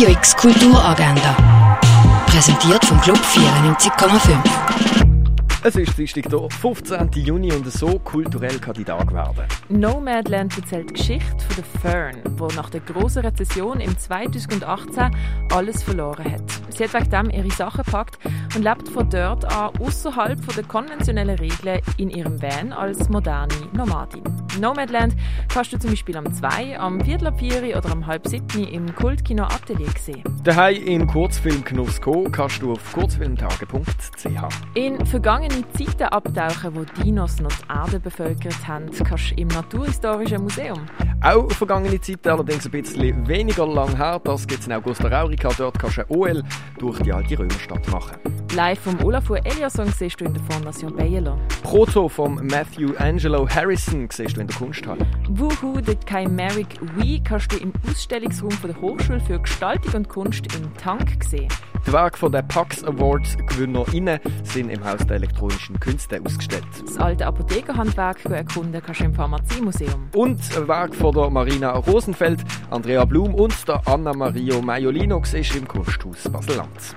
Radio X Kulturagenda. Präsentiert vom Club 94,5. Es ist Dienstag, der 15. Juni und so kulturell kann die Tag werden. Nomadland erzählt die Geschichte von der Fern, die nach der großen Rezession im 2018 alles verloren hat. Sie hat wegen dem ihre Sachen gepackt und lebt von dort an außerhalb der konventionellen Regeln in ihrem Van als moderne Nomadin. Nomadland kannst du zum Beispiel am 2, am Viertel ab 4 oder am halb 7 im Kultkino Atelier sehen. Daheim im Kurzfilmgenuss kommen kannst du auf kurzfilmtage.ch. In vergangene Zeiten abtauchen, wo Dinos noch die Erde bevölkert haben, kannst du im Naturhistorischen Museum. Auch vergangene Zeit, allerdings ein bisschen weniger lang her, das gibt es in Augusta Raurica. Dort kannst du ein OL durch die alte Römerstadt machen. Live vom Olafur Eliasson siehst du in der Fondation Bayerlo. Proto vom Matthew Angelo Harrison siehst du in der Kunsthalle. Woohoo, the Chimeric We kannst du im Ausstellungsraum von der Hochschule für Gestaltung und Kunst im Tank sehen. Die Werke der Pax Awards GewinnerInnen sind im Haus der elektronischen Künste ausgestellt. Das alte Apothekerhandwerk erkunden kannst du im Pharmaziemuseum. Und ein Werk von der Marina Rosenfeld, Andrea Blum und der Anna Mario Maiolino siehst du im Kunsthaus Basel-Lanz.